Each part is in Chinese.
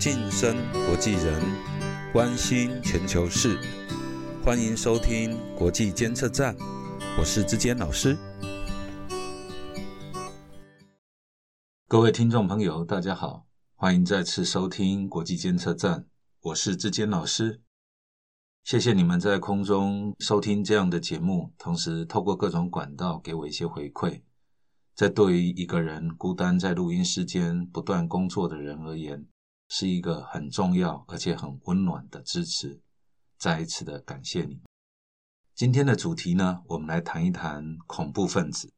晋升国际人，关心全球事，欢迎收听国际监测站，我是志坚老师。各位听众朋友，大家好，欢迎再次收听国际监测站，我是志坚老师。谢谢你们在空中收听这样的节目，同时透过各种管道给我一些回馈。这对于一个人孤单在录音室间不断工作的人而言，是一个很重要而且很温暖的支持，再一次的感谢你。今天的主题呢，我们来谈一谈恐怖分子。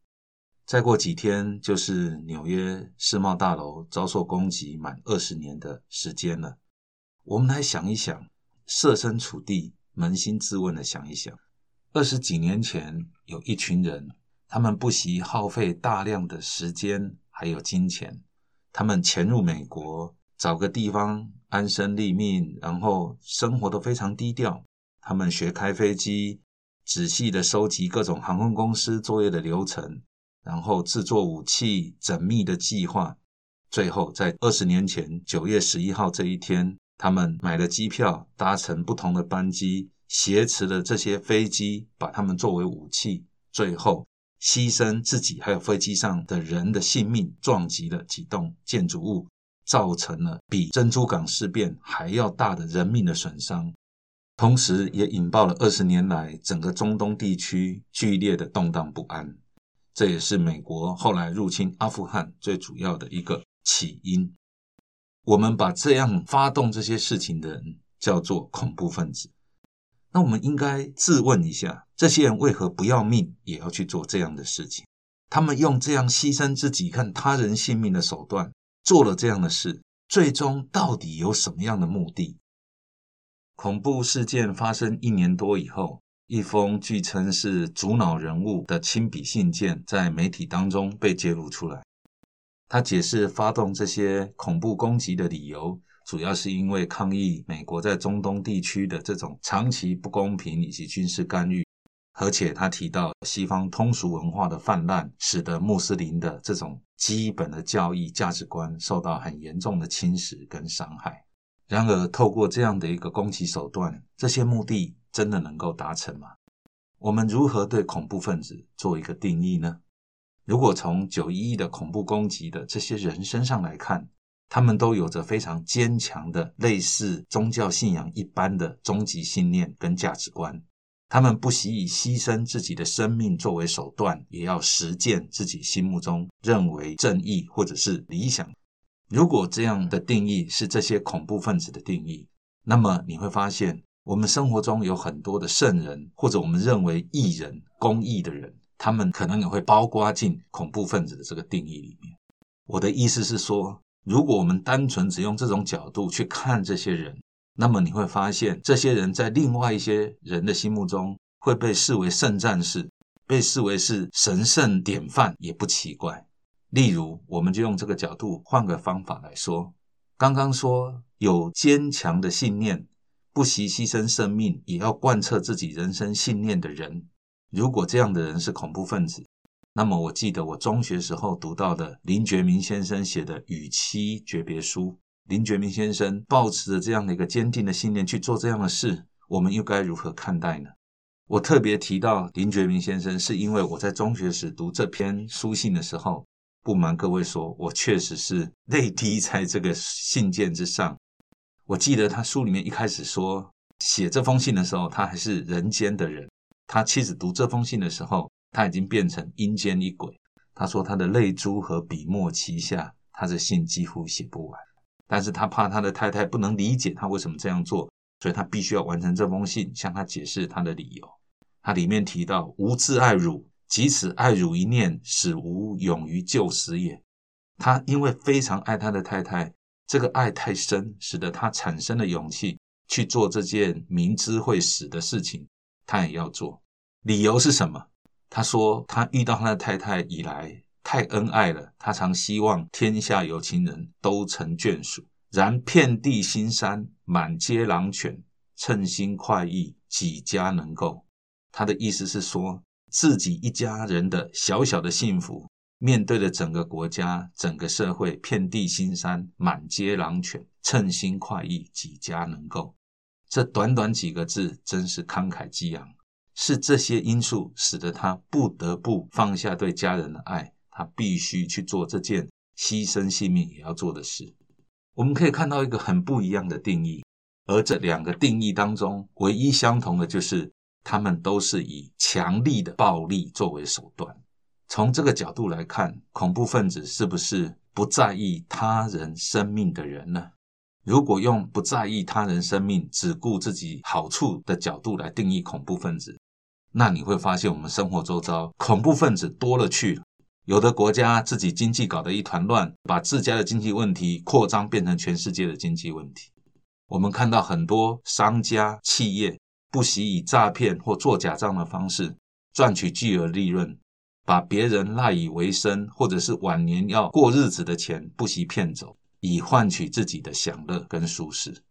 再过几天就是纽约世贸大楼遭受攻击满二十年的时间了。我们来想一想，设身处地、扪心自问的想一想，二十几年前有一群人，他们不惜耗费大量的时间还有金钱，他们潜入美国。找个地方安身立命，然后生活都非常低调。他们学开飞机，仔细的收集各种航空公司作业的流程，然后制作武器，缜密的计划。最后在二十年前九月十一号这一天，他们买了机票，搭乘不同的班机，挟持了这些飞机，把他们作为武器，最后牺牲自己还有飞机上的人的性命，撞击了几栋建筑物。造成了比珍珠港事变还要大的人命的损伤，同时也引爆了二十年来整个中东地区剧烈的动荡不安。这也是美国后来入侵阿富汗最主要的一个起因。我们把这样发动这些事情的人叫做恐怖分子。那我们应该自问一下：这些人为何不要命也要去做这样的事情？他们用这样牺牲自己、看他人性命的手段。做了这样的事，最终到底有什么样的目的？恐怖事件发生一年多以后，一封据称是主脑人物的亲笔信件在媒体当中被揭露出来。他解释发动这些恐怖攻击的理由，主要是因为抗议美国在中东地区的这种长期不公平以及军事干预。而且他提到，西方通俗文化的泛滥，使得穆斯林的这种基本的教义价值观受到很严重的侵蚀跟伤害。然而，透过这样的一个攻击手段，这些目的真的能够达成吗？我们如何对恐怖分子做一个定义呢？如果从九一一的恐怖攻击的这些人身上来看，他们都有着非常坚强的类似宗教信仰一般的终极信念跟价值观。他们不惜以牺牲自己的生命作为手段，也要实践自己心目中认为正义或者是理想。如果这样的定义是这些恐怖分子的定义，那么你会发现，我们生活中有很多的圣人，或者我们认为义人、公义的人，他们可能也会包括进恐怖分子的这个定义里面。我的意思是说，如果我们单纯只用这种角度去看这些人，那么你会发现，这些人在另外一些人的心目中会被视为圣战士，被视为是神圣典范，也不奇怪。例如，我们就用这个角度换个方法来说，刚刚说有坚强的信念，不惜牺牲生命也要贯彻自己人生信念的人，如果这样的人是恐怖分子，那么我记得我中学时候读到的林觉民先生写的《与妻诀别书》。林觉民先生抱持着这样的一个坚定的信念去做这样的事，我们又该如何看待呢？我特别提到林觉民先生，是因为我在中学时读这篇书信的时候，不瞒各位说，我确实是泪滴在这个信件之上。我记得他书里面一开始说，写这封信的时候，他还是人间的人；他妻子读这封信的时候，他已经变成阴间一鬼。他说他的泪珠和笔墨齐下，他的信几乎写不完。但是他怕他的太太不能理解他为什么这样做，所以他必须要完成这封信，向他解释他的理由。他里面提到：“吾自爱汝，即此爱汝一念，使吾勇于救死也。”他因为非常爱他的太太，这个爱太深，使得他产生了勇气去做这件明知会死的事情，他也要做。理由是什么？他说他遇到他的太太以来。太恩爱了，他常希望天下有情人都成眷属。然遍地新山，满街狼犬，称心快意，几家能够？他的意思是说，自己一家人的小小的幸福，面对着整个国家、整个社会，遍地新山，满街狼犬，称心快意，几家能够？这短短几个字，真是慷慨激昂。是这些因素使得他不得不放下对家人的爱，他必须去做这件牺牲性命也要做的事。我们可以看到一个很不一样的定义，而这两个定义当中，唯一相同的就是他们都是以强力的暴力作为手段。从这个角度来看，恐怖分子是不是不在意他人生命的人呢？如果用不在意他人生命、只顾自己好处的角度来定义恐怖分子，那你会发现我们生活周遭恐怖分子多了去了。有的国家自己经济搞得一团乱，把自家的经济问题扩张变成全世界的经济问题。我们看到很多商家企业不惜以诈骗或做假账的方式赚取巨额利润，把别人赖以为生或者是晚年要过日子的钱不惜骗走。以换取自己的享乐跟舒适，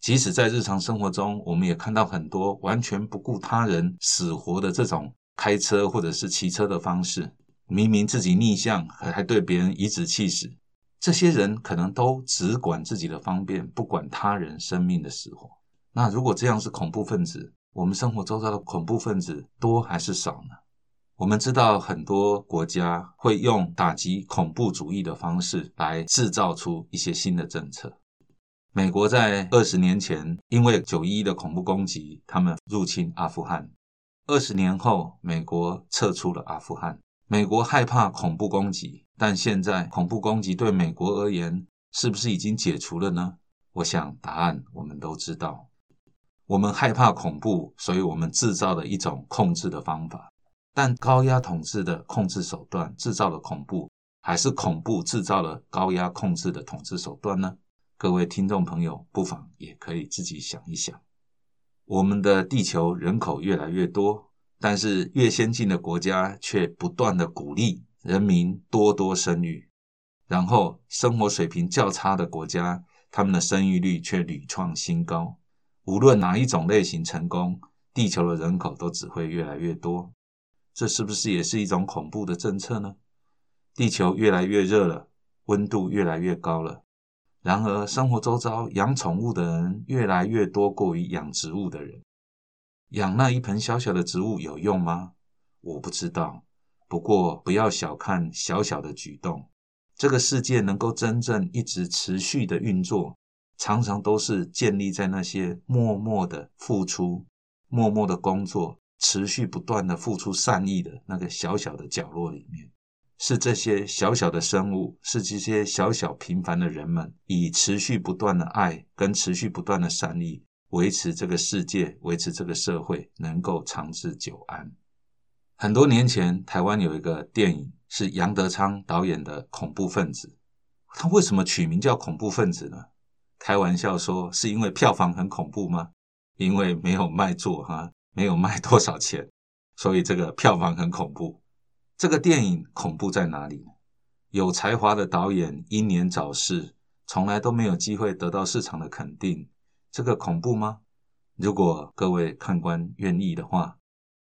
即使在日常生活中，我们也看到很多完全不顾他人死活的这种开车或者是骑车的方式。明明自己逆向，还还对别人颐指气使。这些人可能都只管自己的方便，不管他人生命的死活。那如果这样是恐怖分子，我们生活周遭的恐怖分子多还是少呢？我们知道很多国家会用打击恐怖主义的方式来制造出一些新的政策。美国在二十年前因为九一一的恐怖攻击，他们入侵阿富汗。二十年后，美国撤出了阿富汗。美国害怕恐怖攻击，但现在恐怖攻击对美国而言是不是已经解除了呢？我想答案我们都知道。我们害怕恐怖，所以我们制造了一种控制的方法。但高压统治的控制手段制造了恐怖，还是恐怖制造了高压控制的统治手段呢？各位听众朋友，不妨也可以自己想一想。我们的地球人口越来越多，但是越先进的国家却不断的鼓励人民多多生育，然后生活水平较差的国家，他们的生育率却屡创新高。无论哪一种类型成功，地球的人口都只会越来越多。这是不是也是一种恐怖的政策呢？地球越来越热了，温度越来越高了。然而，生活周遭养宠物的人越来越多，过于养植物的人。养那一盆小小的植物有用吗？我不知道。不过，不要小看小小的举动。这个世界能够真正一直持续的运作，常常都是建立在那些默默的付出、默默的工作。持续不断的付出善意的那个小小的角落里面，是这些小小的生物，是这些小小平凡的人们，以持续不断的爱跟持续不断的善意，维持这个世界，维持这个社会能够长治久安。很多年前，台湾有一个电影是杨德昌导演的《恐怖分子》，他为什么取名叫恐怖分子呢？开玩笑说，是因为票房很恐怖吗？因为没有卖座哈。没有卖多少钱，所以这个票房很恐怖。这个电影恐怖在哪里？有才华的导演英年早逝，从来都没有机会得到市场的肯定，这个恐怖吗？如果各位看官愿意的话，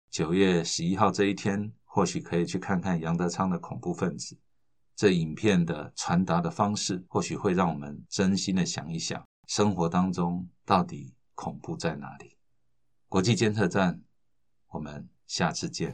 九月十一号这一天，或许可以去看看杨德昌的《恐怖分子》。这影片的传达的方式，或许会让我们真心的想一想，生活当中到底恐怖在哪里。国际监测站，我们下次见。